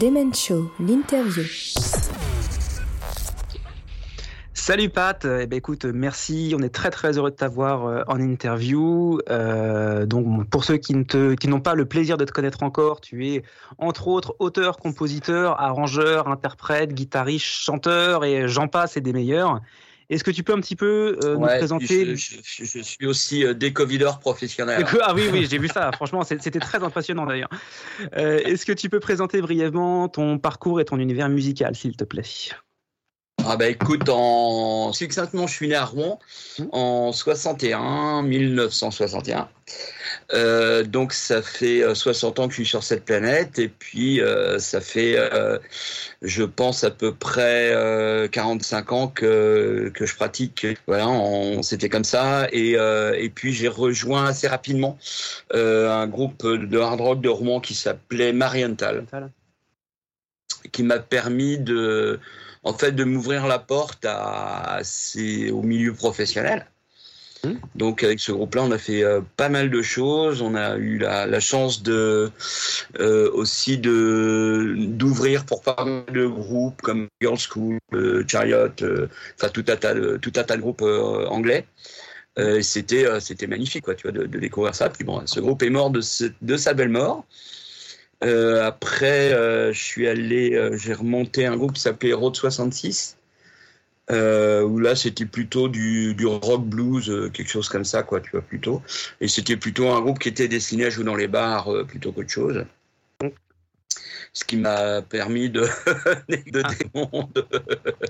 Demen Show, l'interview. Salut Pat, eh ben écoute, merci, on est très très heureux de t'avoir euh, en interview. Euh, donc pour ceux qui n'ont pas le plaisir de te connaître encore, tu es entre autres auteur, compositeur, arrangeur, interprète, guitariste, chanteur et j'en passe et des meilleurs. Est-ce que tu peux un petit peu euh, nous présenter je, je, je, suis aussi euh, décovideur professionnel. Ah oui, oui, j'ai vu ça. Franchement, c'était très impressionnant d'ailleurs. Euh, Est-ce que tu peux présenter brièvement ton parcours et ton univers musical, s'il te plaît? Ah bah écoute, en succinctement, je suis né à Rouen en 61, 1961. Euh, donc ça fait 60 ans que je suis sur cette planète et puis euh, ça fait, euh, je pense à peu près 45 ans que que je pratique. Voilà, c'était comme ça et et puis j'ai rejoint assez rapidement un groupe de hard rock de Rouen qui s'appelait Marienthal, qui m'a permis de en fait de m'ouvrir la porte à, c'est au milieu professionnel. Mmh. Donc avec ce groupe-là, on a fait euh, pas mal de choses. On a eu la, la chance de euh, aussi de d'ouvrir pour pas mal de groupes comme Girls School, euh, Chariot, enfin tout un tas de tout un tas de groupes anglais. c'était c'était magnifique quoi, tu vois, de, de, découvrir ça. Puis bon, ce groupe est mort de, ce, de sa belle mort. Euh, après, euh, je suis allé, euh, j'ai remonté un groupe qui s'appelait Road 66, où là c'était plutôt du, du rock blues, quelque chose comme ça, quoi, tu vois, plutôt. Et c'était plutôt un groupe qui était destiné à jouer dans les bars plutôt qu'autre chose. Ce qui m'a permis de, de, Ah.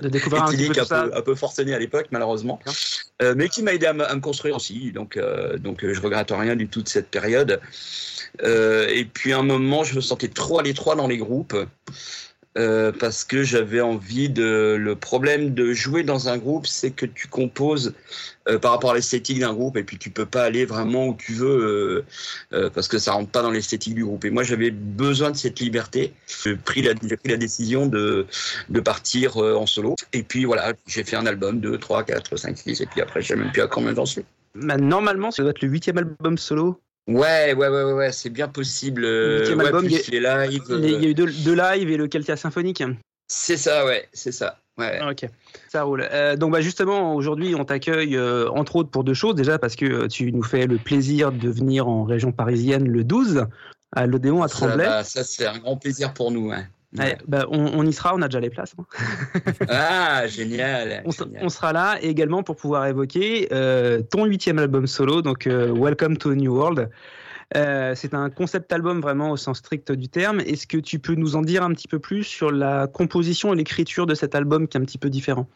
De découvrir un petit peu un, ça. peu, un peu forcenés à l'époque, malheureusement. Euh, mais qui m'a aidé à, me- à me construire aussi. Donc, euh, donc euh, je regrette rien du tout de cette période. Euh, et puis à un moment, je me sentais trop à l'étroit dans les groupes. Euh, parce que j'avais envie de. Le problème de jouer dans un groupe, c'est que tu composes euh, par rapport à l'esthétique d'un groupe, et puis tu peux pas aller vraiment où tu veux euh, parce que ça rentre pas dans l'esthétique du groupe. Et moi, j'avais besoin de cette liberté. J'ai pris la, j'ai décision de partir en solo. Et puis voilà, j'ai fait un album, 2, 3, 4, 5, 6, et puis après, je sais même plus à combien j'en suis. Bah, normalement, ça doit être le huitième album solo. Ouais, ouais, ouais, ouais, ouais, c'est bien possible. euh, Huitième ouais, album, plus il y les lives. Il y a- a eu deux, deux lives et le Celtia symphonique. C'est ça, ouais, c'est ça. Ouais. Ah, Ok, ça roule. Euh, donc bah justement, aujourd'hui, on t'accueille euh, entre autres pour deux choses. Déjà parce que euh, tu nous fais le plaisir de venir en région parisienne le 12 à l'Odéon à Ça, Tremblay. bah, ça c'est un grand plaisir pour nous. hein. Ouais, bah, on, on y sera, on a déjà les places. hein. Ah, génial. On, s- génial. on sera là et également pour pouvoir évoquer euh, ton huitième album solo, donc euh, Welcome to a New World. Euh, c'est un concept album vraiment au sens strict du terme. Est-ce que tu peux nous en dire un petit peu plus sur la composition et l'écriture de cet album qui est un petit peu différent?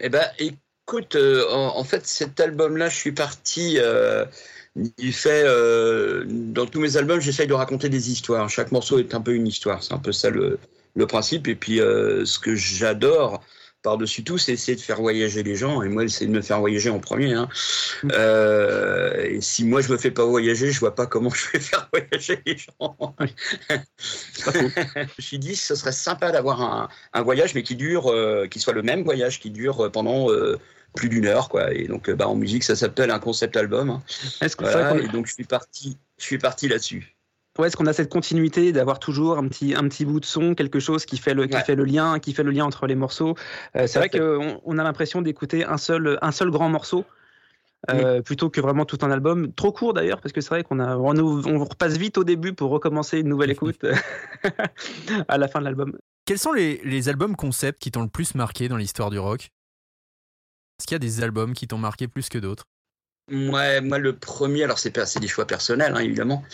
Eh ben, écoute, en, en fait, cet album-là, je suis parti. Il fait euh, dans tous mes albums, j'essaye de raconter des histoires. Chaque morceau est un peu une histoire. C'est un peu ça le, le principe. Et puis, euh, ce que j'adore par-dessus tout, c'est essayer de faire voyager les gens. Et moi, c'est de me faire voyager en premier. Hein. Euh, et si moi je me fais pas voyager, je vois pas comment je vais faire voyager les gens. je me suis dit, ce serait sympa d'avoir un, un voyage, mais qui dure, euh, qui soit le même voyage, qui dure pendant euh, plus d'une heure, quoi. Et donc, bah, en musique, ça s'appelle un concept album. hein. Voilà, et donc, je suis parti, je suis parti là-dessus. Ouais, est-ce qu'on a cette continuité d'avoir toujours un petit, un petit bout de son, quelque chose qui fait le, qui Ouais. fait le lien, qui fait le lien entre les morceaux? Euh, c'est vrai qu'on on a l'impression d'écouter un seul, un seul grand morceau. euh, plutôt que vraiment tout un album trop court d'ailleurs parce que c'est vrai qu'on a on, on repasse vite au début pour recommencer une nouvelle écoute à la fin de l'album Quels sont les, les albums concept qui t'ont le plus marqué dans l'histoire du rock? Est-ce qu'il y a des albums qui t'ont marqué plus que d'autres? Ouais, moi le premier, alors c'est des choix personnels hein, évidemment.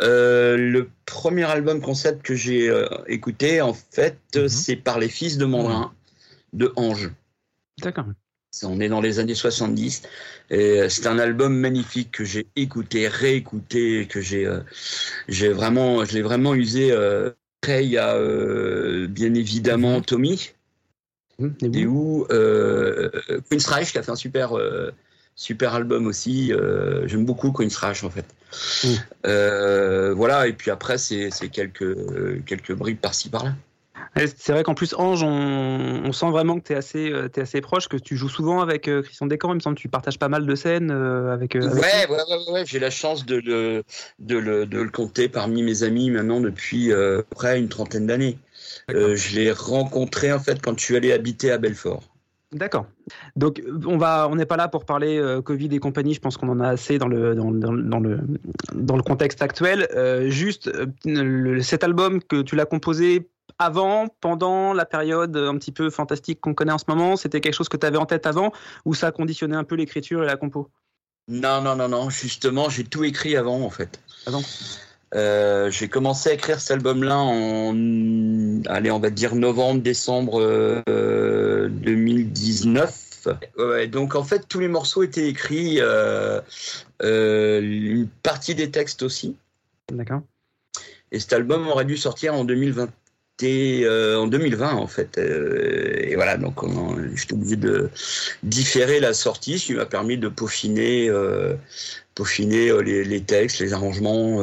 Euh, le premier album concept que j'ai euh, écouté, en fait, Mhm. c'est par les Fils de Mandrin de Ange. d'accord On est dans les années 70 et euh, c'est un album magnifique que j'ai écouté, réécouté, que j'ai euh, j'ai vraiment, je l'ai vraiment usé. Euh, après, il y a euh, bien évidemment Tommy et où euh, Queen's Reich qui a fait un super euh, super album aussi. Euh, J'aime beaucoup Queen's Reich en fait. Euh, voilà et puis après c'est quelques quelques bribes par-ci par-là. C'est vrai qu'en plus, Ange, on, sent vraiment que tu es, assez, euh, es assez proche, que tu joues souvent avec euh, Christian Descamps. Il me semble que tu partages pas mal de scènes euh, avec, ouais, ouais, ouais, ouais, j'ai la chance de le, de, le, de le compter parmi mes amis maintenant depuis près une trentaine d'années. je l'ai rencontré en fait quand je suis allé habiter à Belfort. D'accord. Donc on va, on n'est pas là pour parler Covid et compagnie. Je pense qu'on en a assez dans le dans, dans, le dans le contexte actuel. juste cet album que tu l'as composé avant, pendant la période un petit peu fantastique qu'on connaît en ce moment C'était quelque chose que tu avais en tête avant ou ça a conditionné un peu l'écriture et la compo? Non, non, non, non. Justement, j'ai tout écrit avant en fait. Avant? Euh, j'ai commencé à écrire cet album-là en, allez, on va dire novembre, décembre 2019. Euh, donc en fait, tous les morceaux étaient écrits, euh, une partie des textes aussi. D'accord. Et cet album aurait dû sortir en 2020, euh, en 2020 en fait. Euh, et voilà, donc j'étais obligé de différer la sortie, ce qui m'a permis de peaufiner, euh, peaufiner les, textes, les arrangements,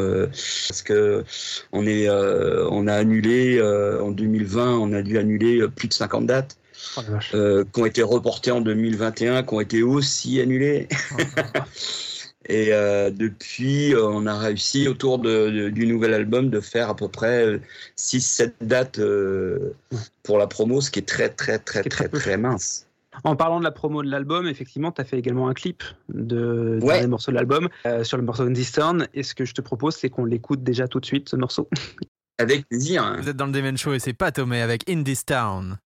parce que on est, on a annulé en 2020, on a dû annuler plus de 50 dates. Oh, qui ont été reportées en 2021, qui ont été aussi annulées. Oh, Et euh, depuis, euh, on a réussi autour de, du nouvel album de faire à peu près 6-7 euh, dates pour la promo, ce qui est très très très très très, mince. En parlant de la promo de l'album, effectivement, tu as fait également un clip de, des morceaux de l'album sur le morceau Town. Et ce que je te propose, c'est qu'on l'écoute déjà tout de suite, ce morceau. Avec plaisir. Vous êtes dans le Demon Show et c'est pas Tomé avec In This Town.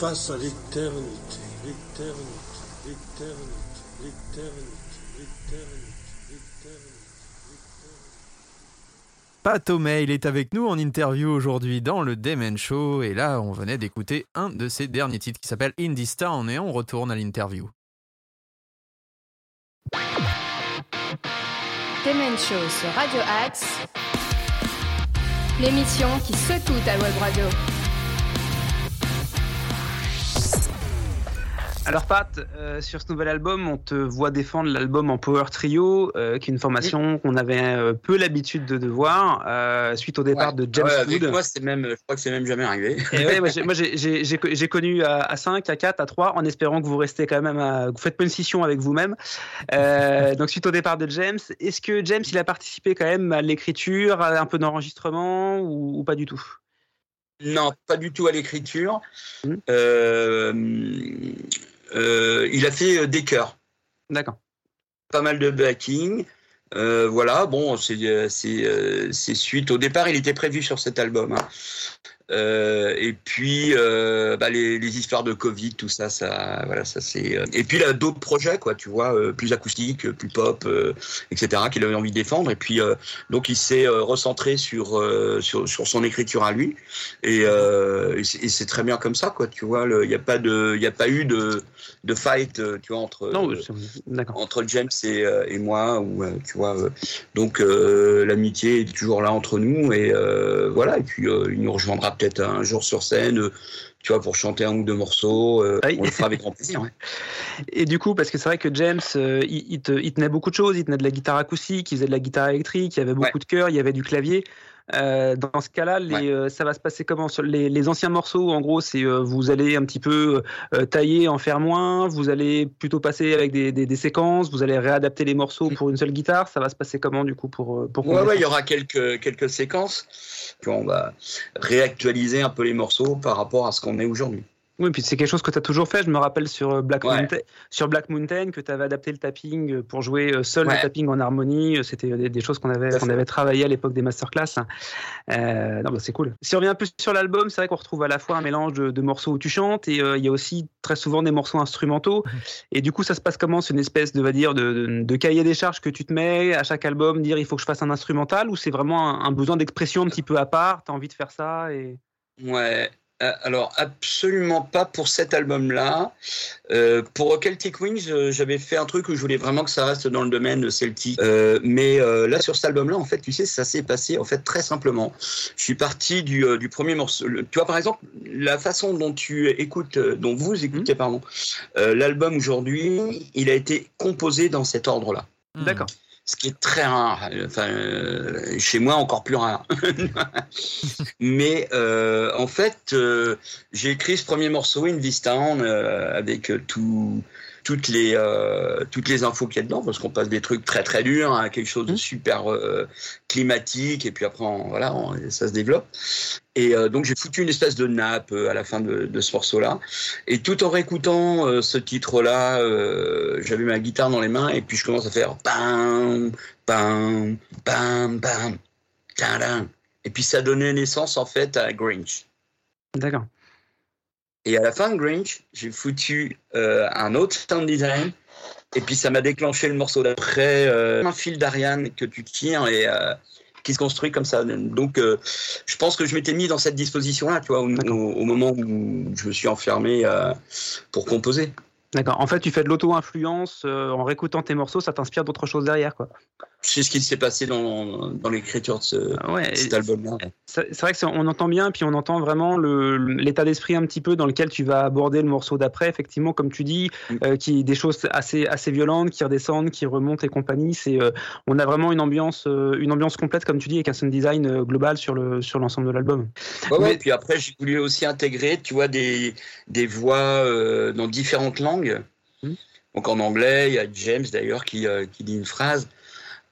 Face à l'éternité, l'éternité, l'éternité, l'éternité, l'éternité, l'éternité. Pat O'Mail est avec nous en interview aujourd'hui dans le Demen Show et là on venait d'écouter un de ses derniers titres qui s'appelle In This Town et on retourne à l'interview. Demen Show sur Radio Axe, l'émission qui secoue ta web radio. Alors Pat, euh, sur ce nouvel album, on te voit défendre l'album en Power Trio, euh, qui est une formation qu'on avait euh, peu l'habitude de, de voir, euh, suite au départ Ouais. de James Ouais, moi, c'est même, je crois que c'est même jamais arrivé. Et ouais, moi, j'ai- connu à, à 5, à 4, à 3, en espérant que vous restez quand même, à, que vous faites pas une scission avec vous-même. Donc suite au départ de James, est-ce que James il a participé quand même à l'écriture, à un peu d'enregistrement ou, ou pas du tout? Non, pas du tout à l'écriture. Euh, euh, il a fait euh, des chœurs, D'accord. pas mal de backing. Euh, voilà, bon, euh, euh, c'est suite. Au départ, il était prévu sur cet album. hein. Euh, et puis euh, bah, les, les histoires de Covid, tout ça, ça, voilà, ça c'est. euh, Et puis il a d'autres projets, quoi, tu vois, plus acoustiques, plus pop, etc., qu'il avait envie de défendre. Et puis donc il s'est recentré sur, sur sur son écriture à lui. Et, et c'est très bien comme ça, quoi. Tu vois, il n'y a pas de, il y a pas eu de de fight, tu vois, entre Non, entre James et, et moi, ou tu vois, donc l'amitié est toujours là entre nous et voilà. Et puis il nous rejoindra peut-être un jour sur scène, euh, tu vois, pour chanter un ou deux morceaux. euh, Oui. On le fera avec grand plaisir. ouais. Et du coup, parce que c'est vrai que James, euh, il, il te- il tenait beaucoup de choses. Il tenait de la guitare acoustique, il faisait de la guitare électrique, il y avait beaucoup de chœurs, il y avait du clavier. Euh, dans ce cas-là, les, Ouais. euh, ça va se passer comment les, les anciens morceaux En gros, c'est euh, vous allez un petit peu tailler, en faire moins. Vous allez plutôt passer avec des, des- des séquences. Vous allez réadapter les morceaux pour une seule guitare. Ça va se passer comment du coup pour pour Ouais, ouais, il y aura quelques quelques séquences. Puis on va réactualiser un peu les morceaux par rapport à ce qu'on est aujourd'hui. Oui, puis c'est quelque chose que tu as toujours fait. Je me rappelle sur euh, Black, Ouais. Mountain, sur Black Mountain que tu avais adapté le tapping euh, pour jouer euh, seul Ouais. le tapping en harmonie. C'était des, des choses qu'on avait, qu'on avait travaillé à l'époque des masterclass. Euh, non, bah, c'est cool. Si on revient un peu sur l'album, c'est vrai qu'on retrouve à la fois un mélange de, de morceaux où tu chantes et euh, il y a aussi très souvent des morceaux instrumentaux. Et du coup, ça se passe comment? C'est une espèce de, va dire, de, de, de cahier des charges que tu te mets à chaque album, dire il faut que je fasse un instrumental ou c'est vraiment un, un besoin d'expression un petit peu à part? Tu as envie de faire ça et... Ouais. Euh, Alors absolument pas pour cet album-là. Euh, pour Celtic Wings, euh, j'avais fait un truc où je voulais vraiment que ça reste dans le domaine celtique. Euh, mais euh, là sur cet album-là, en fait, tu sais, ça s'est passé en fait très simplement. Je suis parti du, euh, du premier morceau. Le- Tu vois par exemple la façon dont tu écoutes, euh, dont vous écoutez, pardon, euh, l'album aujourd'hui, il a été composé dans cet ordre-là. D'accord. Ce qui est très rare. Euh, chez moi, encore plus rare. Mais euh, en fait, euh, j'ai écrit ce premier morceau, In This Town, avec tout, toutes, les, euh, toutes les infos qu'il y a dedans, parce qu'on passe des trucs très très durs à quelque chose de super euh, climatique, et puis après, on- voilà, on- ça se développe. Et euh, donc, j'ai foutu une espèce de nappe à la fin de, de ce morceau-là. Et tout en réécoutant ce titre-là, j'avais ma guitare dans les mains, et puis je commence à faire bam, bam, bam, bam. Et puis ça donnait naissance en fait à Grinch. D'accord. Et à la fin de Grinch, j'ai foutu euh, un autre sound design. Et puis ça m'a déclenché le morceau d'après, euh, un fil d'Ariane que tu tires et euh, qui se construit comme ça. Donc je pense que je m'étais mis dans cette disposition-là, tu vois, au, au- moment où je me suis enfermé pour composer. D'accord. En fait, tu fais de l'auto-influence en réécoutant tes morceaux, ça t'inspire d'autres choses derrière, quoi. C'est ce qui s'est passé dans, dans l'écriture de ce, Ah Ouais. cet et album-là. C'est vrai que on entend bien, puis on entend vraiment l'état d'esprit un petit peu dans lequel tu vas aborder le morceau d'après. Effectivement, comme tu dis, Mm. euh, qui des choses assez assez violentes qui redescendent, qui remontent et compagnie. C'est euh, on a vraiment une ambiance euh, une ambiance complète, comme tu dis, avec un sound design global sur le sur l'ensemble de l'album. Ouais, ouais, Mais- puis après, j'ai voulu aussi intégrer, tu vois, des, des voix dans différentes langues. Hmm. Donc en anglais, il y a James d'ailleurs qui, qui dit une phrase.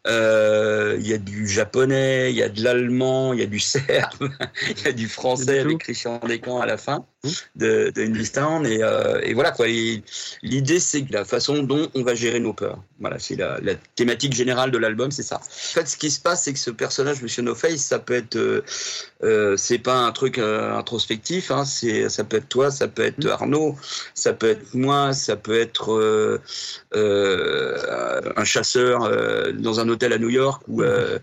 Euh, Il y a du japonais, il y a de l'allemand, il y a du serbe, il y a du français avec. Christian Descamps à la fin. Mmh. de, de et, euh, et voilà quoi. L'idée c'est la façon dont on va gérer nos peurs. Voilà, c'est la, la, thématique générale de l'album, c'est ça. En fait, ce qui se passe, c'est que ce personnage, Monsieur No Face, ça peut être, euh, euh c'est pas un truc introspectif, hein, c'est, ça peut être toi, ça peut être mmh. Arnaud, ça peut être moi, ça peut être un chasseur dans un hôtel à New York ou mmh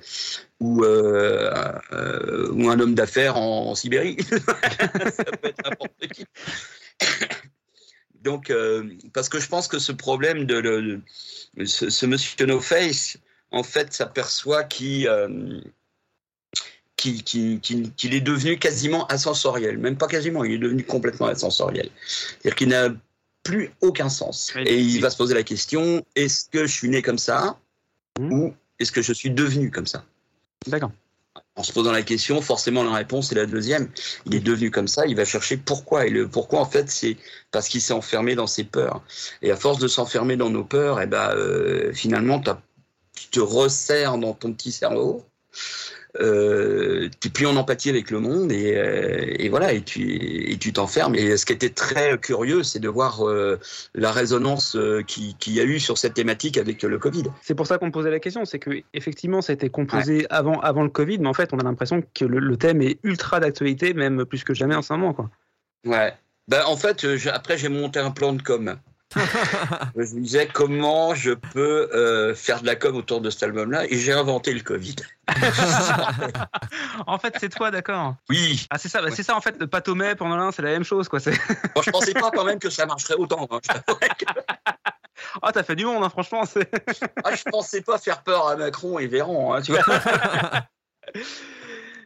ou, euh, euh, ou un homme d'affaires en, en, Sibérie. ça peut être n'importe qui. Donc, euh, parce que je pense que ce problème de, le, ce, ce, monsieur No Face, en fait, s'aperçoit qu'il euh, qu'il qu qu est devenu quasiment ascensoriel. Même pas quasiment, il est devenu complètement ascensoriel. C'est-à-dire qu'il n'a plus aucun sens. Et il va se poser la question est-ce que je suis né comme ça mmh. ou est-ce que je suis devenu comme ça? D'accord. En se posant la question, forcément la réponse est la deuxième. Il est devenu comme ça, il va chercher pourquoi. Et le pourquoi, en fait, c'est parce qu'il s'est enfermé dans ses peurs. Et à force de s'enfermer dans nos peurs, et eh ben, euh, finalement, tu te resserres dans ton petit cerveau euh, tu es plus en empathie avec le monde et, euh, et voilà et tu et tu t'enfermes et ce qui était très curieux c'est de voir euh, la résonance euh, qui qui y a eu sur cette thématique avec le Covid. C'est pour ça qu'on me posait la question, c'est que effectivement ça a été composé ouais. avant avant le Covid, mais en fait on a l'impression que le, le, thème est ultra d'actualité même plus que jamais en ce moment quoi. Ouais. Ben en fait après j'ai monté un plan de com. Je me disais comment je peux euh, faire de la com autour de cet album-là et j'ai inventé le Covid. en fait, c'est toi, d'accord? Oui. Ah, c'est ça, bah, c'est ça en fait. Le pâtomé pendant l'un, c'est la même chose, quoi. Bon, je pensais pas quand même que ça marcherait autant. Hein. Ah, t'as fait du monde, hein, franchement. ah, je pensais pas faire peur à Macron et Véran, hein, tu vois.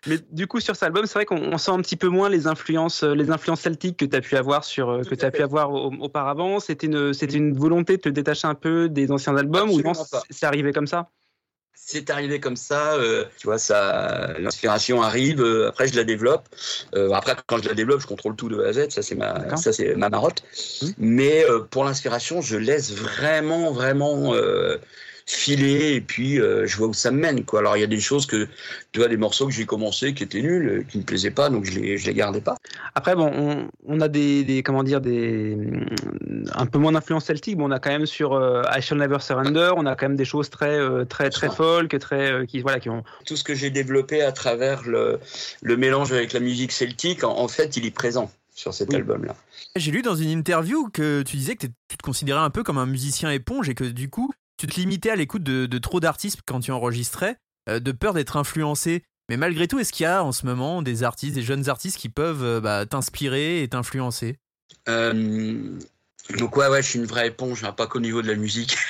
Mais du coup, sur cet album, c'est vrai qu'on sent un petit peu moins les influences, euh, les influences celtiques que tu as pu avoir sur, euh, que as pu avoir auparavant. C'était une, c'était une volonté de te détacher un peu des anciens albums Absolument ou C'est arrivé comme ça? C'est arrivé comme ça, euh, tu vois, ça, l'inspiration arrive. Euh, après, je la développe. Euh, après, quand je la développe, je contrôle tout de A à Z. Ça, c'est ma, ça, c'est ma marotte. Mmh. Mais pour l'inspiration, je laisse vraiment, vraiment filer et puis euh, je vois où ça me mène quoi. Alors il y a des choses que tu vois des morceaux que j'ai commencé qui étaient nuls, euh, qui me plaisaient pas donc je les je les gardais pas. Après bon on, on a des, des, comment dire des un peu moins d'influence celtique, mais on a quand même sur euh, I Shall Never Surrender, on a quand même des choses très euh, très très folk, très euh, qui voilà qui ont tout ce que j'ai développé à travers le le mélange avec la musique celtique en, en fait, il est présent sur cet oui. album-là. J'ai lu dans une interview que tu disais que tu te considérais un peu comme un musicien éponge et que du coup, tu te limitais à l'écoute de, de, trop d'artistes quand tu enregistrais, euh, de peur d'être influencé. Mais malgré tout, est-ce qu'il y a en ce moment des artistes, des jeunes artistes qui peuvent euh, bah, t'inspirer et t'influencer? Euh, Donc ouais, ouais, je suis une vraie éponge, hein, pas qu'au niveau de la musique.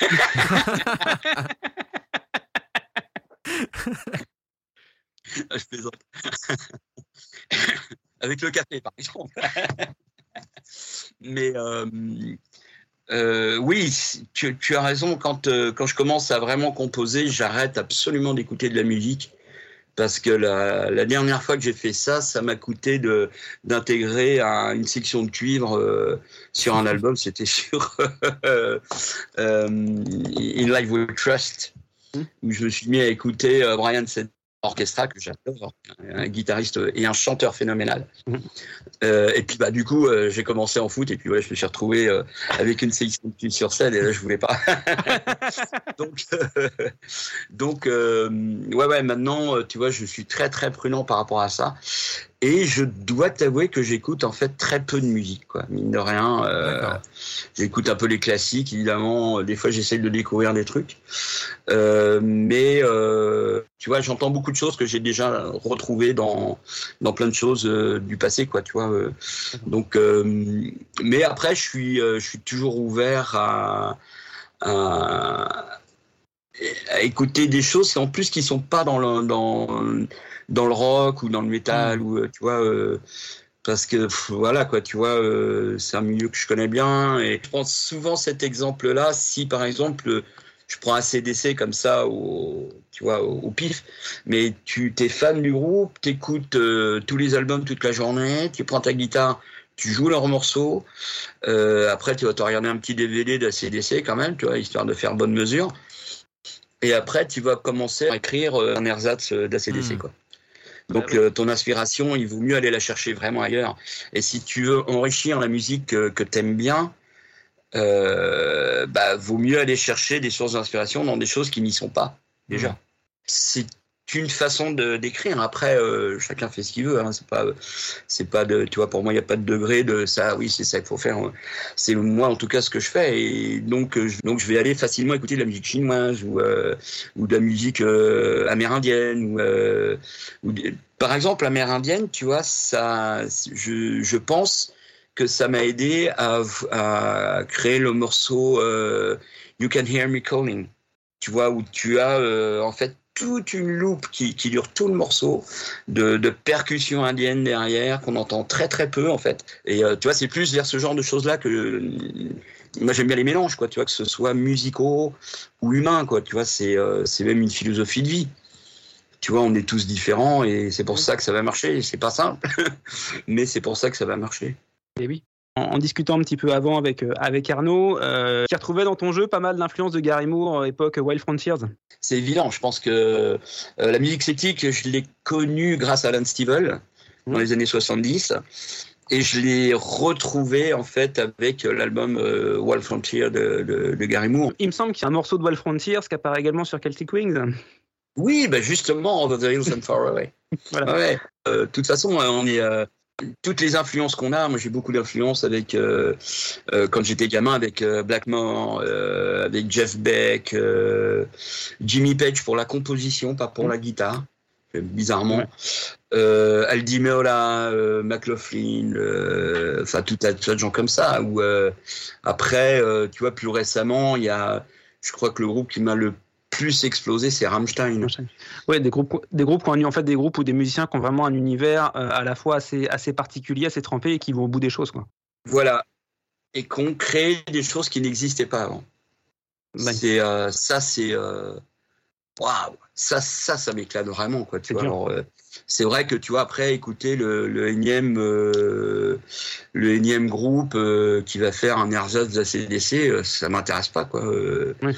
je plaisante. Avec le café, par exemple. Mais euh, oui, tu, as raison. Quand, euh, quand je commence à vraiment composer, j'arrête absolument d'écouter de la musique. Parce que la, dernière fois que j'ai fait ça, ça m'a coûté d'intégrer une section de cuivre euh, sur un album. C'était sur In Live We Trust, où je me suis mis à écouter Brian Setzer orchestra que j'adore, un guitariste et un chanteur phénoménal. Mmh. Euh, et puis bah du coup euh, j'ai commencé en foot et puis ouais je me suis retrouvé euh, avec une sélection sur scène et là je voulais pas. donc donc ouais ouais maintenant tu vois je suis très très prudent par rapport à ça et je dois t'avouer que j'écoute en fait très peu de musique, quoi. Mine de rien, euh, j'écoute un peu les classiques, évidemment. Des fois, j'essaye de découvrir des trucs, euh, mais euh, tu vois, j'entends beaucoup de choses que j'ai déjà retrouvées dans dans plein de choses euh, du passé, quoi. Tu vois. Euh. donc, euh, mais après, je suis je suis toujours ouvert à, à à écouter des choses en plus qui sont pas dans le, dans dans le rock ou dans le métal mmh. ou euh, tu vois euh, parce que pff, voilà quoi tu vois euh, c'est un milieu que je connais bien et je prends souvent cet exemple là si par exemple je prends un CDC comme ça au tu vois au, au pif mais tu t'es fan du groupe t'écoutes euh, tous les albums toute la journée tu prends ta guitare tu joues leurs morceaux euh, après tu vas te regarder un petit DVD d'ACDC quand même tu vois histoire de faire bonne mesure et après tu vas commencer à écrire un ersatz d'ACDC mmh. quoi Donc euh, ton inspiration, il vaut mieux aller la chercher vraiment ailleurs. Et si tu veux enrichir la musique que, que t'aimes bien, euh, bah vaut mieux aller chercher des sources d'inspiration dans des choses qui n'y sont pas déjà. C'est une façon de d'écrire. Après, euh, chacun fait ce qu'il veut. Hein. C'est pas, c'est pas de, tu vois, pour moi, il n'y a pas de degré de ça. Oui, c'est ça qu'il faut faire. C'est moi, en tout cas, ce que je fais. Et donc, euh, je, donc, je vais aller facilement écouter de la musique chinoise ou euh, ou de la musique amérindienne ou, par exemple, amérindienne. Tu vois, ça, je, je pense que ça m'a aidé à, créer le morceau You Can Hear Me Calling. Tu vois, où tu as en fait toute une loupe qui, qui dure tout le morceau de, de percussions indiennes derrière qu'on entend très très peu en fait. Et euh, tu vois, c'est plus vers ce genre de choses là que euh, moi j'aime bien les mélanges quoi. Tu vois que ce soit musicaux ou humains quoi. Tu vois, c'est euh, c'est même une philosophie de vie. Tu vois, on est tous différents et c'est pour ça que ça va marcher. C'est pas simple, mais c'est pour ça que ça va marcher. Et oui. En, en discutant un petit peu avant avec, euh, avec Arnaud, euh, tu retrouvais dans ton jeu pas mal d'influence de Gary Moore, époque Wild Frontiers. C'est évident. Je pense que euh, la musique celtique, je l'ai connue grâce à Alan Stivell dans Mhm. les années 70. Et je l'ai retrouvé en fait avec l'album euh, Wild Frontier de, de, de Gary Moore. Il me semble qu'il y a un morceau de Wild Frontiers qui apparaît également sur Celtic Wings. Oui, bah justement, Over the Hills and Far Away. Voilà. Ouais. Euh, De toute façon, on est euh, toutes les influences qu'on a. Moi, j'ai beaucoup d'influences avec euh, euh, quand j'étais gamin avec euh, Blackmore, euh, avec Jeff Beck, Jimmy Page pour la composition, pas pour la guitare. Bizarrement, Ouais. Aldi Meola, McLaughlin, enfin tout un tas de gens comme ça. Ou après, tu vois, plus récemment, il y a, je crois que le groupe qui m'a le plus explosé, c'est Rammstein. Ouais, des groupes, des groupes qui ont en fait des groupes ou des musiciens qui ont vraiment un univers euh, à la fois assez, assez particulier, assez trempé et qui vont au bout des choses, quoi. Voilà. Et qu'on crée des choses qui n'existaient pas avant. Ouais. C'est euh, ça, c'est euh, waouh, ça, ça, ça m'éclate vraiment quoi. Tu C'est vois. dur. Alors, euh, c'est vrai que tu vois après écouter le, le énième, le énième groupe qui va faire un ersatz de la CDC, euh, ça m'intéresse pas quoi. Ouais.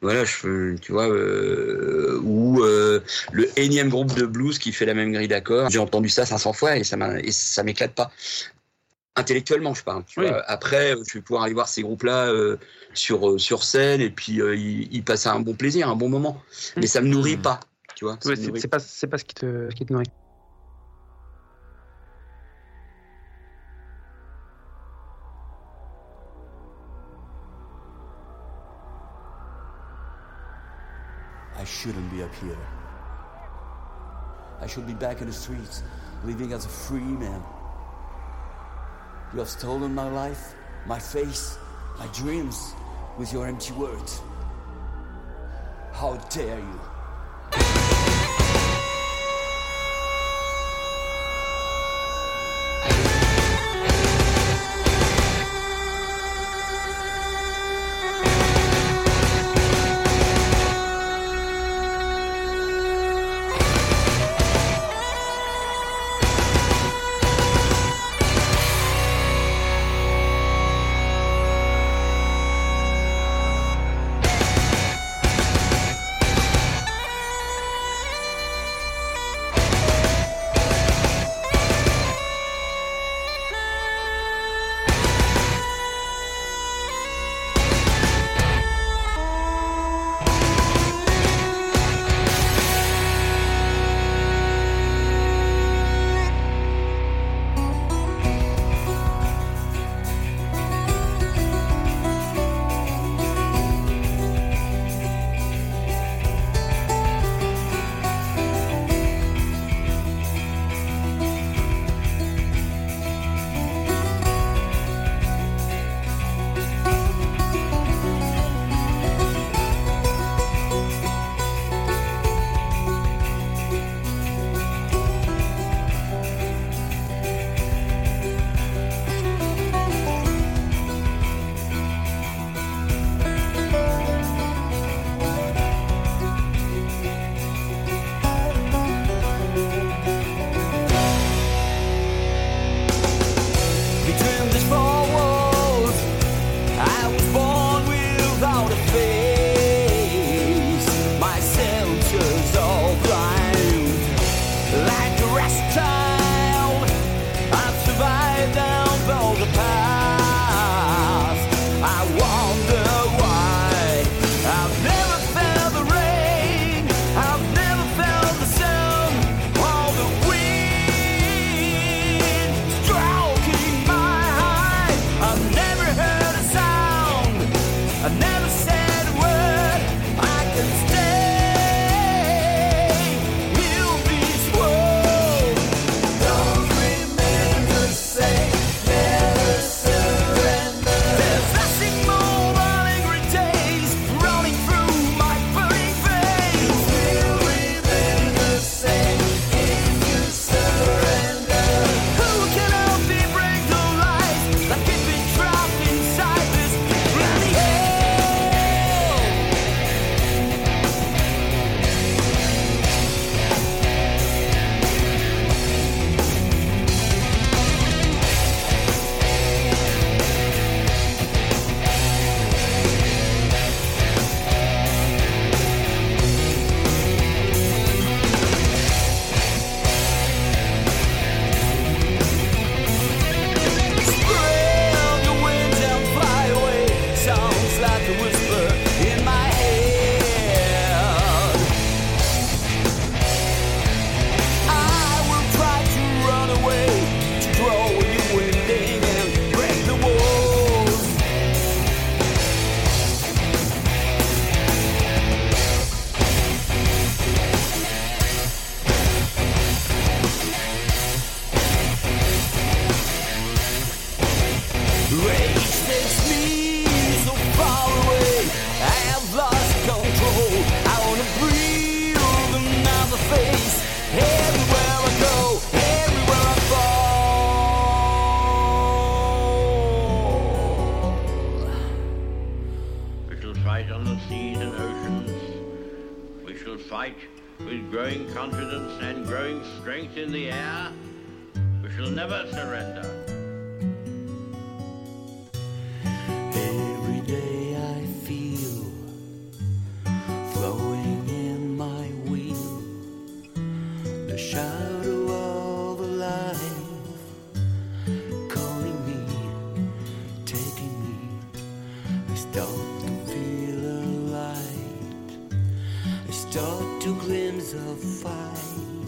Voilà, je, tu vois, euh, ou euh, le énième groupe de blues qui fait la même grille d'accords. J'ai entendu ça 500 fois et ça m'a- et ça m'éclate pas intellectuellement je parle tu Oui. vois. après euh, je vais pouvoir aller voir ces groupes là sur euh, sur scène et puis euh, ils, ils passent un bon plaisir un bon moment mais ça me nourrit Mm. pas tu vois Ouais, c'est pas, c'est pas ce qui te, ce qui te nourrit. Shouldn't be up here. I should be back in the streets, living as a free man. You have stolen my life, my face, my dreams with your empty words. How dare you? Start to glimpse of fight,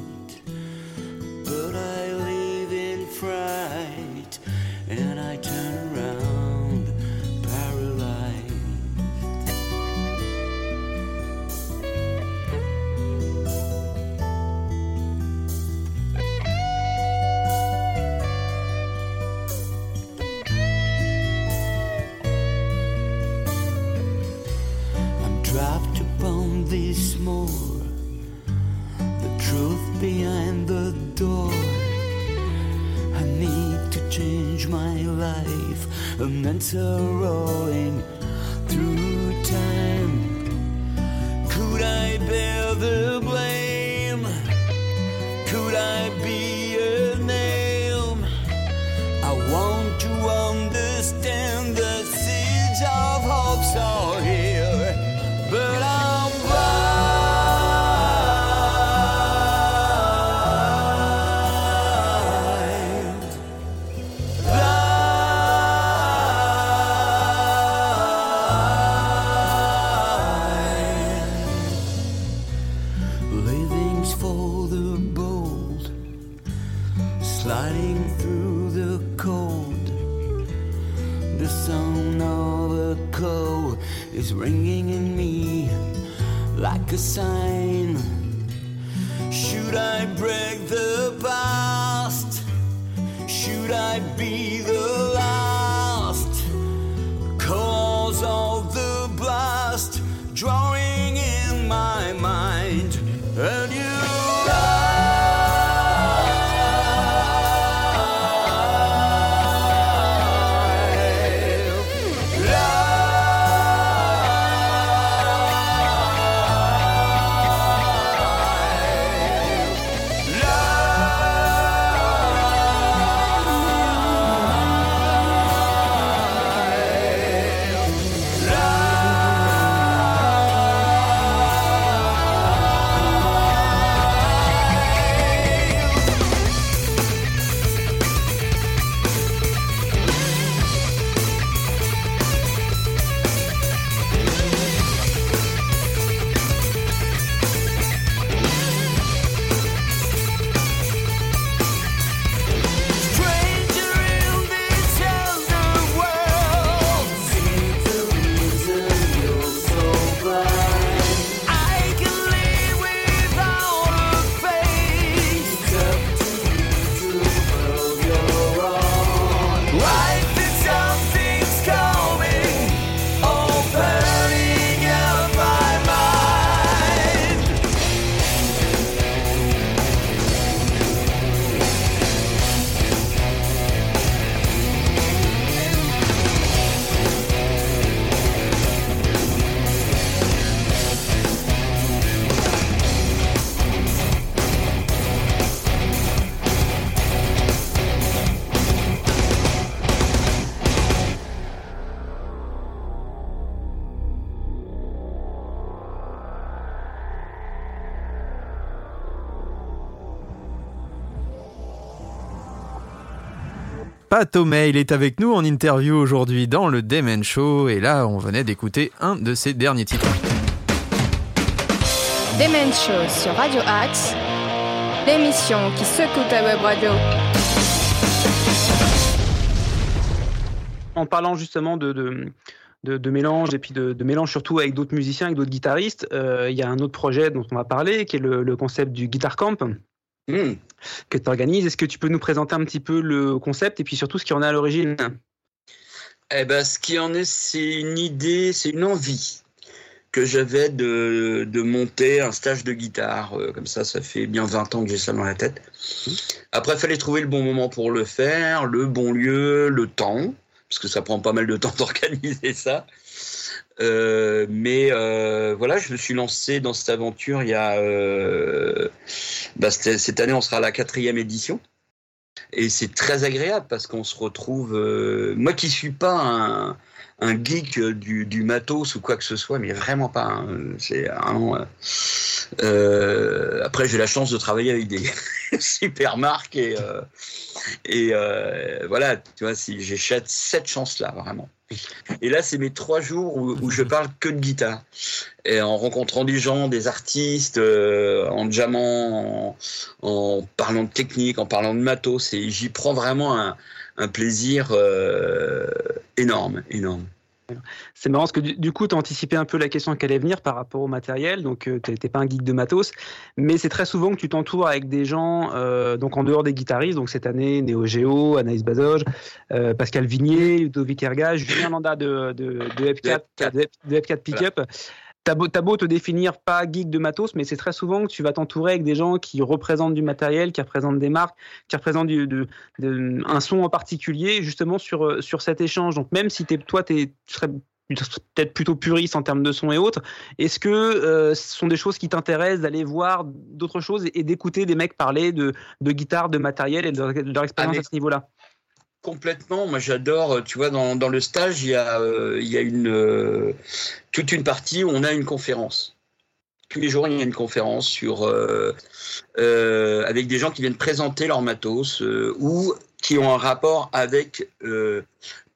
Pat Tomei, il est avec nous en interview aujourd'hui dans le Demen Show et là on venait d'écouter un de ses derniers titres. Demen Show sur Radio Axe, l'émission qui secoue ta web radio. En parlant justement de, de, de, de mélange et puis de, de mélange surtout avec d'autres musiciens, avec d'autres guitaristes, euh, il y a un autre projet dont on va parler qui est le, le concept du Guitar Camp Hmm. que tu organises. Est-ce que tu peux nous présenter un petit peu le concept et puis surtout ce qui en est à l'origine? Eh ben, ce qui en est, c'est une idée, c'est une envie que j'avais de, de monter un stage de guitare. Euh, comme ça, ça fait bien 20 ans que j'ai ça dans la tête. Après, il fallait trouver le bon moment pour le faire, le bon lieu, le temps, parce que ça prend pas mal de temps d'organiser ça. Euh, mais euh, voilà, je me suis lancé dans cette aventure il y a. Euh, bah, cette année, on sera à la quatrième édition. Et c'est très agréable parce qu'on se retrouve. moi qui suis pas un, geek du, du matos ou quoi que ce soit, mais vraiment pas. hein. C'est après, j'ai la chance de travailler avec des super marques et, voilà, tu vois, j'ai cette chance-là, vraiment. Et là, c'est mes trois jours où, je parle que de guitare. Et en rencontrant des gens, des artistes, euh, en jammant, en, parlant de technique, en parlant de matos, j'y prends vraiment un, un plaisir euh, énorme, énorme. C'est marrant parce que du, du coup, tu as anticipé un peu la question qui allait venir par rapport au matériel. Donc, tu n'étais pas un geek de matos. Mais c'est très souvent que tu t'entoures avec des gens, euh, donc en dehors des guitaristes. Donc, cette année, Néo Géo, Anaïs Bazoge, euh, Pascal Vignier, Ludovic Erga, Julien Landa de, de, de F4, de, de F4 Pickup. T'as beau, beau te définir pas geek de matos, mais c'est très souvent que tu vas t'entourer avec des gens qui représentent du matériel, qui représentent des marques, qui représentent du, de, de, un son en particulier, justement sur, sur cet échange. Donc même si es, toi, tu serais peut-être plutôt puriste en termes de son et autres, est-ce que euh, ce sont des choses qui t'intéressent d'aller voir d'autres choses et, et d'écouter des mecs parler de, de, guitare, de matériel et de leur, de leur expérience ah, à ce niveau-là? Complètement. Moi, j'adore. Tu vois, dans, dans, le stage, il y a, euh, il y a une, euh, toute une partie où on a une conférence. Tous les jours, il y a une conférence sur, euh, avec des gens qui viennent présenter leur matos ou qui ont un rapport avec le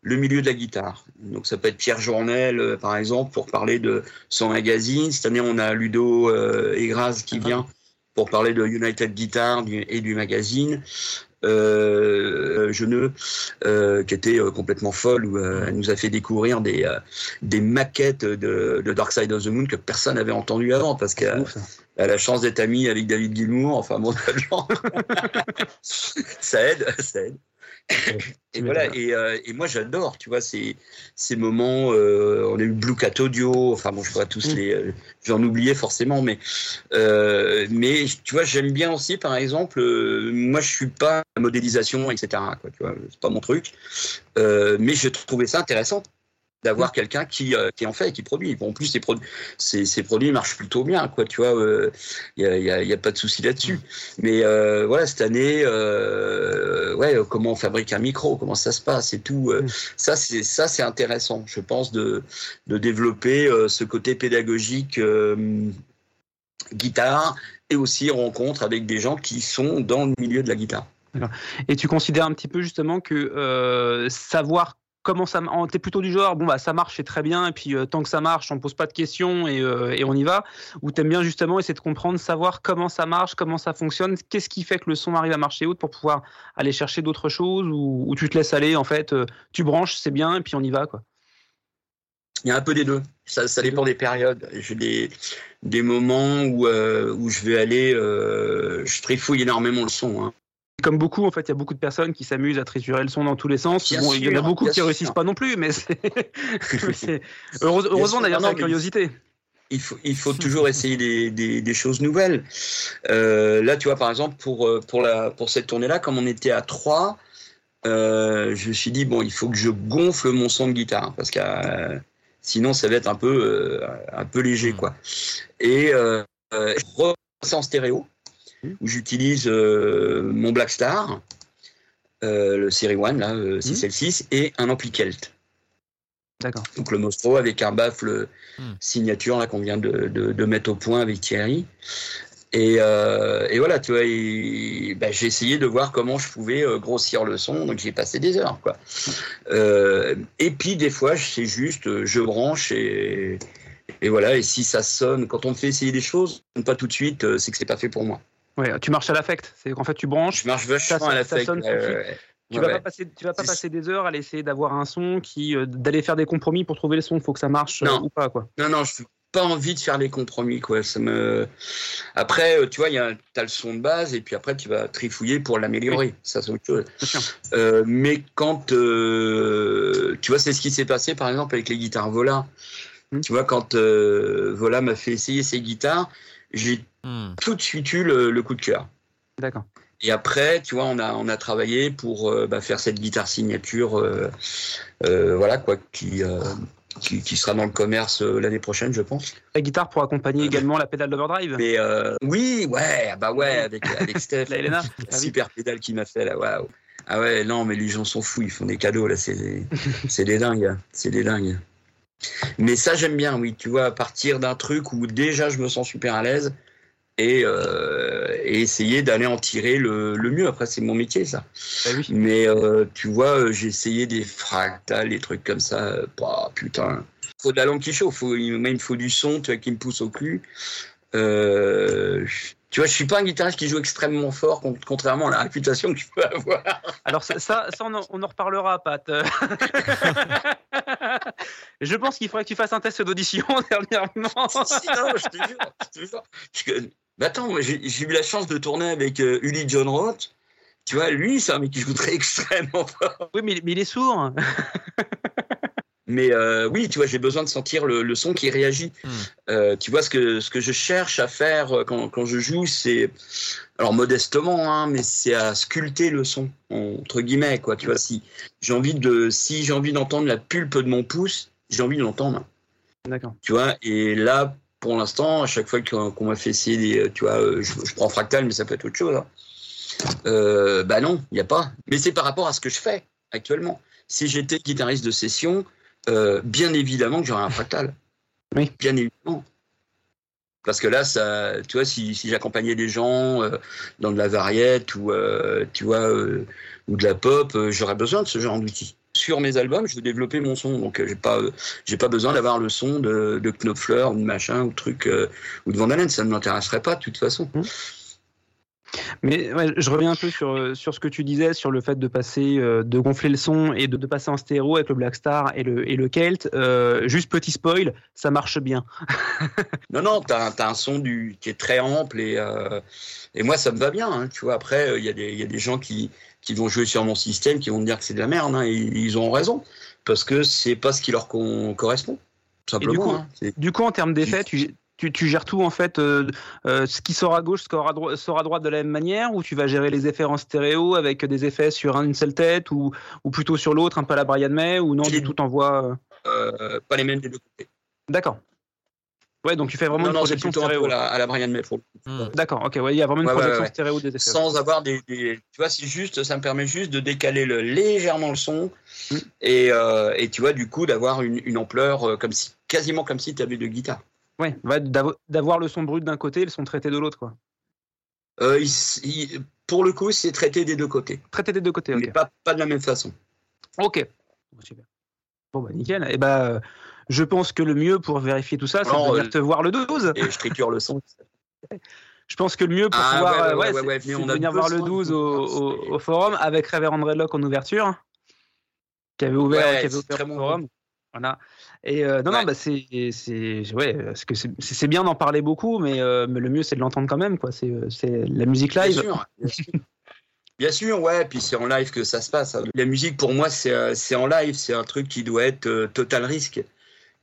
milieu de la guitare. Donc, ça peut être Pierre Journel, par exemple, pour parler de son magazine. Cette année, on a Ludo Egraz qui vient pour parler de United Guitar et du magazine euh, Geneux, euh, qui était euh, complètement folle, où euh, elle nous a fait découvrir des, euh, des maquettes de, de, Dark Side of the Moon que personne n'avait entendu avant, parce qu'elle a la chance d'être amie avec David Gilmour, enfin bon, ça aide, ça aide. Et voilà, et, euh, et moi j'adore, tu vois, ces, ces moments. Euh, on a eu Blue Cat Audio, enfin bon, je tous les. Euh, J'en oubliais forcément, mais euh, mais tu vois, j'aime bien aussi, par exemple, moi je suis pas la modélisation, etc. Quoi, tu vois, c'est pas mon truc, mais je trouvais ça intéressant d'avoir quelqu'un qui, euh, qui en fait et qui produit. Bon, en plus, ces, produ ces, ces, produits marchent plutôt bien, quoi, tu vois, il euh, n'y a, y a, y a, pas de souci là-dessus. Mais euh, voilà, cette année, ouais, comment on fabrique un micro, comment ça se passe et tout, ça, c'est ça, c'est intéressant, je pense, de, de développer ce côté pédagogique guitare et aussi rencontre avec des gens qui sont dans le milieu de la guitare. Et tu considères un petit peu justement que savoir comment ça t'es plutôt du genre bon bah ça marche c'est très bien et puis euh, tant que ça marche on pose pas de questions et, euh, et on y va. Ou t'aimes bien justement essayer de comprendre savoir comment ça marche comment ça fonctionne qu'est-ce qui fait que le son arrive à marcher haute pour pouvoir aller chercher d'autres choses ou, ou, tu te laisses aller en fait euh, tu branches c'est bien et puis on y va quoi. Il y a un peu des deux. Ça, ça dépend des périodes. J'ai des des moments où où je vais aller je trifouille énormément le son hein comme beaucoup, en fait, il y a beaucoup de personnes qui s'amusent à triturer le son dans tous les sens. Bon, sûr, il y en a beaucoup qui ne réussissent pas non plus, mais c'est. Heureusement, d'ailleurs, la curiosité. Il faut, il faut toujours essayer des, des, des choses nouvelles. Euh, là, tu vois, par exemple, pour, pour, la, pour cette tournée-là, comme on était à 3, euh, je me suis dit, bon, il faut que je gonfle mon son de guitare, parce que euh, sinon, ça va être un peu, un peu léger, quoi. Et je en stéréo où j'utilise euh, mon Black Star, euh, le Série 1, là, euh, 6L6, et un ampli Kelt. D'accord. Donc le Nostro avec un baffle mmh. signature là qu'on vient de, de, de, mettre au point avec Thierry. Et, euh, et voilà, tu vois, bah, j'ai essayé de voir comment je pouvais grossir le son, donc j'ai passé des heures, quoi. et puis des fois, c'est juste, je branche et, et voilà, et si ça sonne, quand on me fait essayer des choses, pas tout de suite, c'est que c'est pas fait pour moi. Ouais, tu marches à l'affect. C'est qu'en fait, tu branches. Je marche vachement à l'affect. Ouais, tu vas pas passer, tu vas pas passer des heures à essayer d'avoir un son qui, euh, d'aller faire des compromis pour trouver le son. Il faut que ça marche non. Euh, ou pas, quoi. Non, non, je n'ai pas envie de faire des compromis, quoi. Ça me. Après, tu vois, il y a, as le son de base et puis après, tu vas trifouiller pour l'améliorer. Oui. Ça, c'est autre chose. Euh, mais quand, euh, tu vois, c'est ce qui s'est passé, par exemple, avec les guitares Vola. Mmh. Tu vois, quand Vola m'a fait essayer ses guitares, j'ai Hmm. tout de suite eu le, le coup de cœur. D'accord. Et après, tu vois, on a, on a travaillé pour euh, bah, faire cette guitare signature, euh, euh, voilà quoi, qui, qui, qui sera dans le commerce euh, l'année prochaine, je pense. La guitare pour accompagner également la pédale d'overdrive. Mais euh, oui, ouais, ah bah ouais, avec, avec Steph. La Elena. La Ah super pédale qu'il m'a fait là, waouh. Ah ouais, non, mais les gens sont fous, ils font des cadeaux là, c'est des, c'est des dingues, hein. c'est des dingues. Mais ça, j'aime bien, oui, tu vois, à partir d'un truc où déjà je me sens super à l'aise et, euh, et essayer d'aller en tirer le, le mieux. Après, c'est mon métier, ça. Oui. Mais euh, tu vois, euh, j'ai essayé des fractales, des trucs comme ça. bah, putain, faut de la langue qui chauffe. Faut, il, même faut du son, tu vois, qui me pousse au cul. Euh, tu vois, je suis pas un guitariste qui joue extrêmement fort, con- contrairement à la réputation que je peux avoir. Alors ça, ça, ça, on, en, on en reparlera, Pat. je pense qu'il faudrait que tu fasses un test d'audition dernièrement. Non, je te jure, je te jure. Bah attends, moi, j'ai eu la chance de tourner avec euh, Uli John Roth. Tu vois, lui, c'est un mec qui joue très extrêmement fort. Oui, mais, mais il est sourd. Mais euh, oui, tu vois, j'ai besoin de sentir le, le son qui réagit. Hmm. Euh, tu vois, ce que, ce que je cherche à faire euh, quand, quand je joue, c'est, alors modestement, hein, mais c'est à sculpter le son, entre guillemets, quoi. Tu vois, si j'ai envie de, si j'ai envie d'entendre la pulpe de mon pouce, j'ai envie de l'entendre. D'accord. Tu vois, et là, pour l'instant, à chaque fois qu'on m'a fait essayer des, euh, tu vois, euh, je, je prends fractal, mais ça peut être autre chose. Hein. Euh, bah non, il n'y a pas. Mais c'est par rapport à ce que je fais actuellement. Si j'étais guitariste de session, euh, bien évidemment que j'aurais un fractal. Oui. Bien évidemment. Parce que là, ça, tu vois, si, si j'accompagnais des gens euh, dans de la variette ou, tu vois, ou de la pop, j'aurais besoin de ce genre d'outils. Sur mes albums, je veux développer mon son, donc euh, j'ai pas, euh, j'ai pas besoin d'avoir le son de, de Knopfler ou de machin ou de truc euh, ou de Van Halen, ça ne m'intéresserait pas de toute façon. Mais ouais, je reviens un peu sur, sur ce que tu disais, sur le fait de passer, euh, de gonfler le son et de, de passer en stéréo avec le Black Star et le, et le. Euh, juste petit spoil, ça marche bien. Non, non, t'as, as un son du, qui est très ample et, euh, et moi ça me va bien. hein, tu vois, après il y, y a des gens qui, qui vont jouer sur mon système, qui vont me dire que c'est de la merde, hein, et ils ont raison parce que c'est pas ce qui leur correspond. Tout Et du Simplement. coup- hein, Du coup, en termes d'effets, tu, tu, tu gères tout en fait, euh, euh, ce qui sort à gauche sort à, sort à droite de la même manière, ou tu vas gérer les effets en stéréo avec des effets sur une seule tête, ou, ou plutôt sur l'autre, un peu à la Brian May, ou non, du tout t'envoies. euh, euh, pas les mêmes des deux côtés. D'accord. Ouais, donc tu fais vraiment Non, une non, projection un stéréo. la, à la Brian May pour. Hmm. D'accord, ok, ouais, il y a vraiment une Ouais, ouais, projection ouais. stéréo des effets. sans avoir des, des- tu vois c'est juste ça me permet juste de décaler le, légèrement le son Mm. et, euh, et tu vois du coup d'avoir une, une ampleur euh, comme si quasiment comme si tu avais deux guitares Ouais, ouais, d'avo- d'avoir le son brut d'un côté et le son traité de l'autre, quoi. Euh, il s- il- pour le coup c'est traité des deux côtés Traité des deux côtés, mais ok. pas, pas de la même façon Ok. Bon, super. Bon, bah nickel. Et bah, euh, je pense que le mieux pour vérifier tout ça, c'est de venir te voir le 12. et je triture le son Je pense que le mieux pour Ah, pouvoir ouais, ouais, euh, ouais, c'est- c'est venir voir le besoin de 12 au, pouvoir au- au forum avec Reverend Redlock en ouverture, qui avait ouvert, qui avait ouvert le bon. forum. Voilà. Et euh, non, non, bah c'est, c'est, ouais, parce que c'est, c'est bien d'en parler beaucoup, mais, euh, mais le mieux c'est de l'entendre quand même, quoi. C'est, c'est la musique bien live. sûr bien sûr. Bien sûr, ouais, puis c'est en live que ça se passe. La musique, pour moi, c'est c'est en live, c'est un truc qui doit être euh, total risque.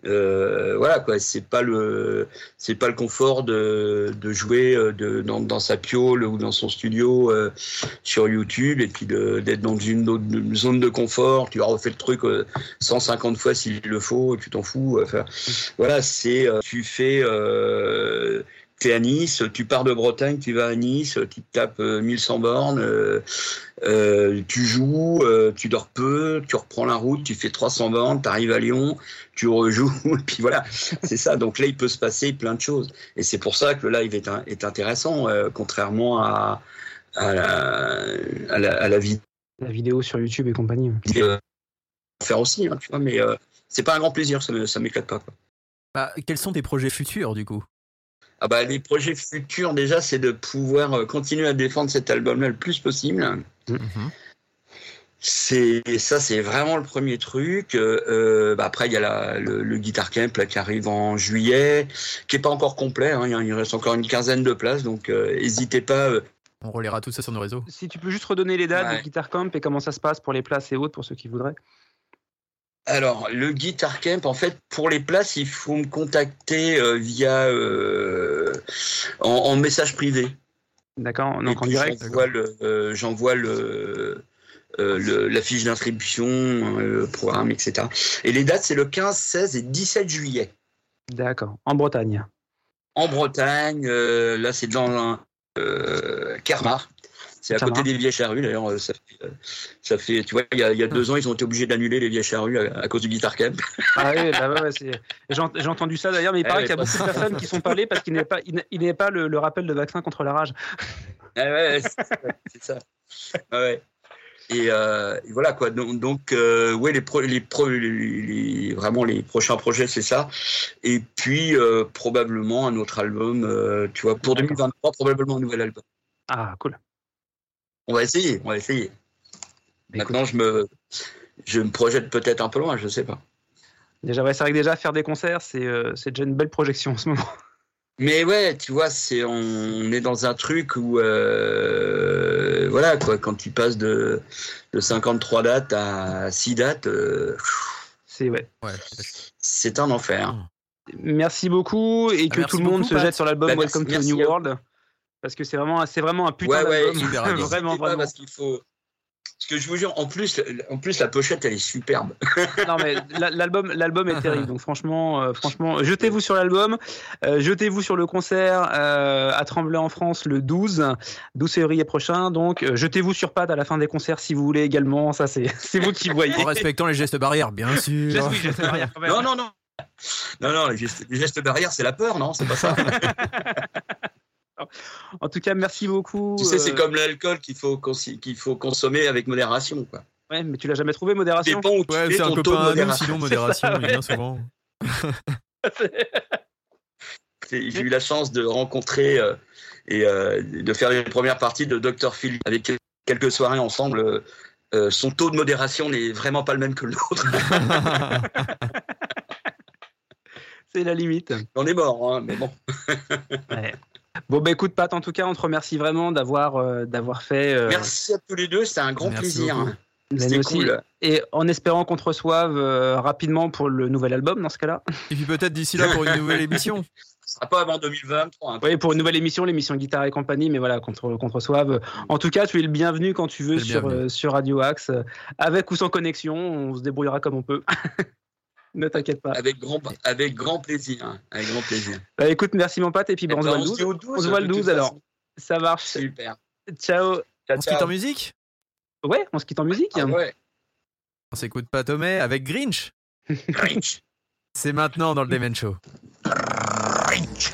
Euh, voilà quoi, c'est pas le c'est pas le confort de, de jouer euh, de, dans, dans sa piole ou dans son studio euh, sur YouTube et puis d'être dans une autre zone de confort. Tu as refait le truc euh, 150 fois s'il le faut, tu t'en fous. Enfin, voilà, c'est euh, tu fais euh, T'es à Nice, tu pars de Bretagne, tu vas à Nice, tu te tapes euh, 1100 bornes, euh, euh, tu joues, euh, tu dors peu, tu reprends la route, tu fais 300 bornes, tu arrives à Lyon, tu rejoues, et puis voilà, c'est ça. Donc là, il peut se passer plein de choses. Et c'est pour ça que le live est, un- est intéressant, euh, contrairement à, à, la, à, la, à la vie La vidéo sur YouTube et compagnie. euh, faire aussi, hein, tu vois, mais euh, c'est pas un grand plaisir, ça, me- ça m'éclate pas. Quoi. Bah, quels sont tes projets futurs du coup? Ah bah, les projets futurs, déjà, c'est de pouvoir euh, continuer à défendre cet album-là le plus possible. Mhm. C'est ça, c'est vraiment le premier truc. Euh, bah après, il y a la, le, le Guitar Camp là, qui arrive en juillet, qui est pas encore complet. hein, il y a- il reste encore une quinzaine de places, donc euh, n'hésitez pas. euh, On relaiera tout ça sur nos réseaux. Si tu peux juste redonner les dates Ouais. du Guitar Camp et comment ça se passe pour les places et autres pour ceux qui voudraient. Alors, le Guitar Camp, en fait, pour les places, il faut me contacter euh, via euh, en, en message privé. D'accord Donc en direct. J'envoie le, euh, j'envoie le, euh, le- la fiche d'inscription, euh, le programme, etc. Et les dates, c'est le 15, 16 et 17 juillet. D'accord. En Bretagne. En Bretagne, là, c'est dans euh, Carmar. C'est à côté des Vieilles Charrues, d'ailleurs. euh, Ça euh, ça fait, tu vois, il y a, il y a deux ans, ils ont été obligés d'annuler les Vieilles Charrues à, à cause du Guitar Camp. Ah oui, bah ouais, j'ai ent- j'ai entendu ça d'ailleurs, mais il Ah paraît qu'il y a beaucoup de personnes qui sont pas allées parce qu'il n'est pas, il pas le, le rappel de vaccin contre la rage. Ah ouais, c'est ça. Ah ouais. Et, euh, et voilà quoi. Donc, donc euh, ouais, les, pro- les, pro- les- les- vraiment les prochains projets, c'est ça. Et puis euh, probablement un autre album. tu vois, pour D'accord. 2023, probablement un nouvel album. Ah, cool. On va essayer, on va essayer. Bah, écoute, Maintenant, je me, je me projette peut-être un peu loin, je sais pas. déjà, ouais, c'est vrai que déjà faire des concerts, c'est euh, c'est déjà une belle projection en ce moment. Mais ouais, tu vois, c'est on est dans un truc où euh, voilà quoi, quand tu passes de, de 53 dates à 6 dates, euh, C'est ouais. Ouais. c'est un enfer. Merci beaucoup et Ah, que merci tout le monde beaucoup, se Pat. jette sur l'album Bah, merci- Welcome to the New. World parce que c'est vraiment, c'est vraiment un putain Ouais, ouais, vraiment, pas, vraiment. parce qu'il faut. Parce que je vous jure, en plus, en plus la pochette elle est superbe. Non mais la- l'album, l'album est terrible. Donc franchement, euh, franchement, jetez-vous sur l'album, euh, jetez-vous sur le concert euh, à Tremblay en France le 12, 12 février prochain. Donc euh, jetez-vous sur Pad à la fin des concerts si vous voulez également. Ça c'est, c'est vous qui voyez. En respectant les gestes barrières, bien sûr. Oui, quand même. Non, non, non. Non, non, les gestes, les gestes barrières, c'est la peur, non C'est pas ça. En tout cas, merci beaucoup. tu sais, c'est euh, comme l'alcool qu'il faut, qu'il faut consommer avec modération. Quoi. Ouais, mais tu l'as jamais trouvé modération? Dépend où tu Ouais, mets c'est un ton taux de copain à modération. sinon modération, ça, il vient souvent. J'ai eu la chance de rencontrer euh, et euh, de faire les premières parties de Dr. Phil avec quelques soirées ensemble. euh, son taux de modération n'est vraiment pas le même que le nôtre. C'est la limite. On est mort, hein, mais bon. Ouais. Bon bah écoute Pat, en tout cas, on te remercie vraiment d'avoir euh, d'avoir fait. euh, Merci à tous les deux, c'était un grand Merci plaisir. hein. C'était cool. Et en espérant qu'on te reçoive euh, rapidement pour le nouvel album dans ce cas-là. Et puis peut-être d'ici là pour une nouvelle émission. Ce sera pas avant 2023. hein. Oui, pour une nouvelle émission, l'émission Guitare et compagnie, mais voilà, qu'on te, reçoive. En tout cas, tu es le bienvenu quand tu veux sur, euh, sur Radio Axe, avec ou sans connexion, on se débrouillera comme on peut. ne t'inquiète pas. Avec grand, avec grand plaisir. hein, Avec grand plaisir. Bah, écoute, merci mon pote, et puis on, se voit le se dit 12. au 12, On se voit le de toute 12 alors. façon. Ça marche. Super. Ciao. Ciao, On se quitte en musique? Ouais, on se quitte en musique. Ah ouais. On s'écoute pas Tomé avec Grinch. Grinch. C'est maintenant dans le Demen Show. Grinch.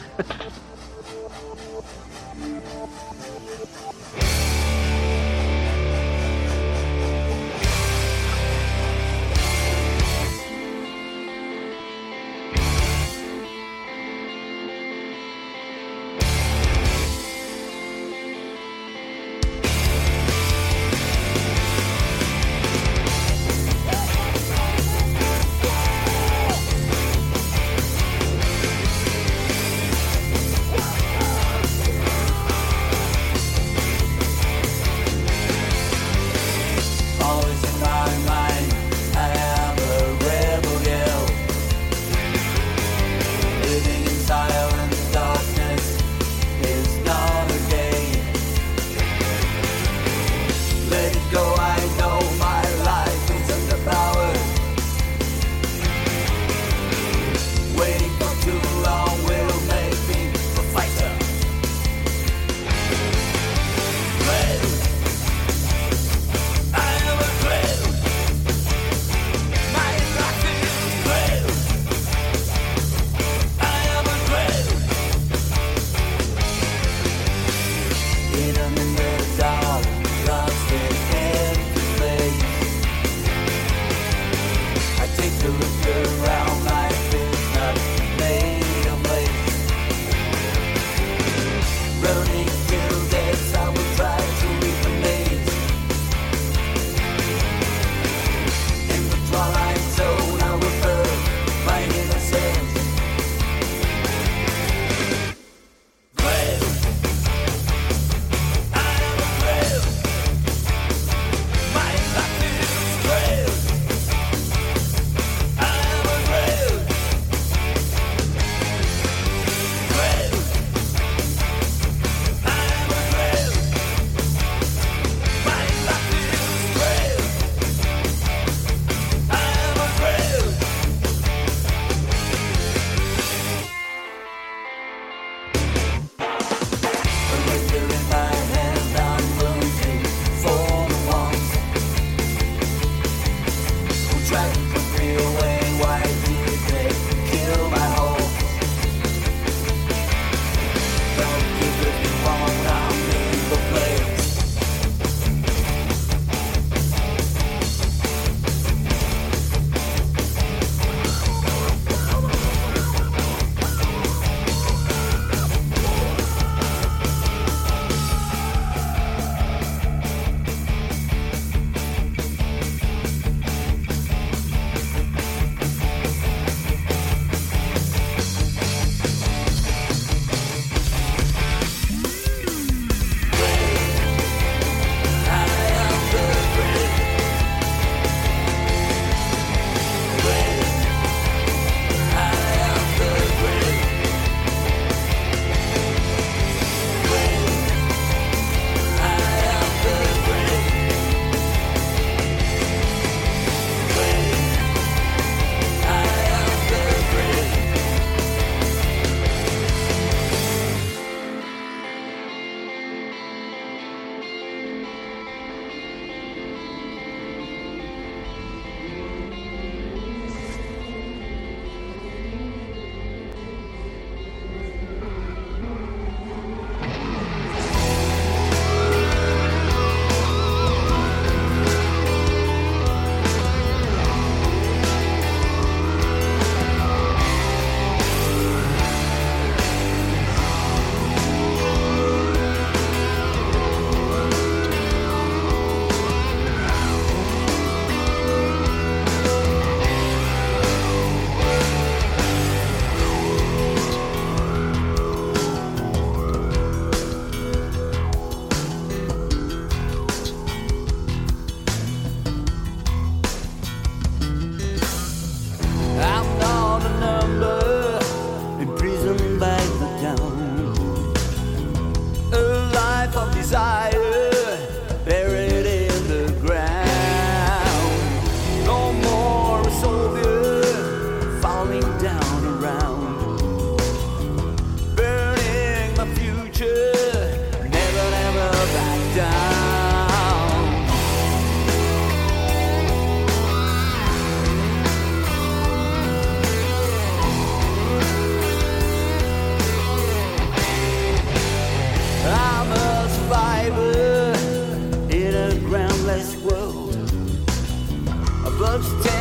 but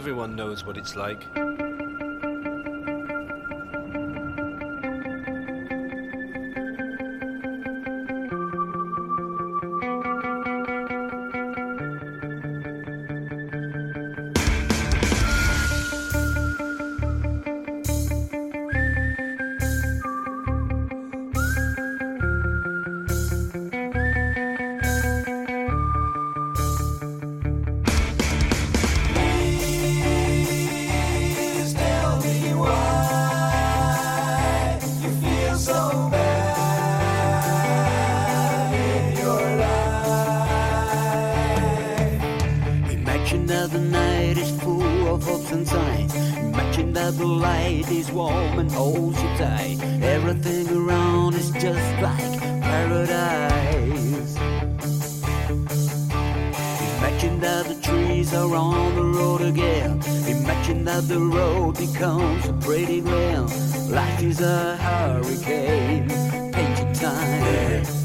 everyone knows what it's like. it is warm and holds you tight. Everything around is just like paradise. Imagine that the trees are on the road again. Imagine that the road becomes a pretty land. Life is a hurricane, painted time.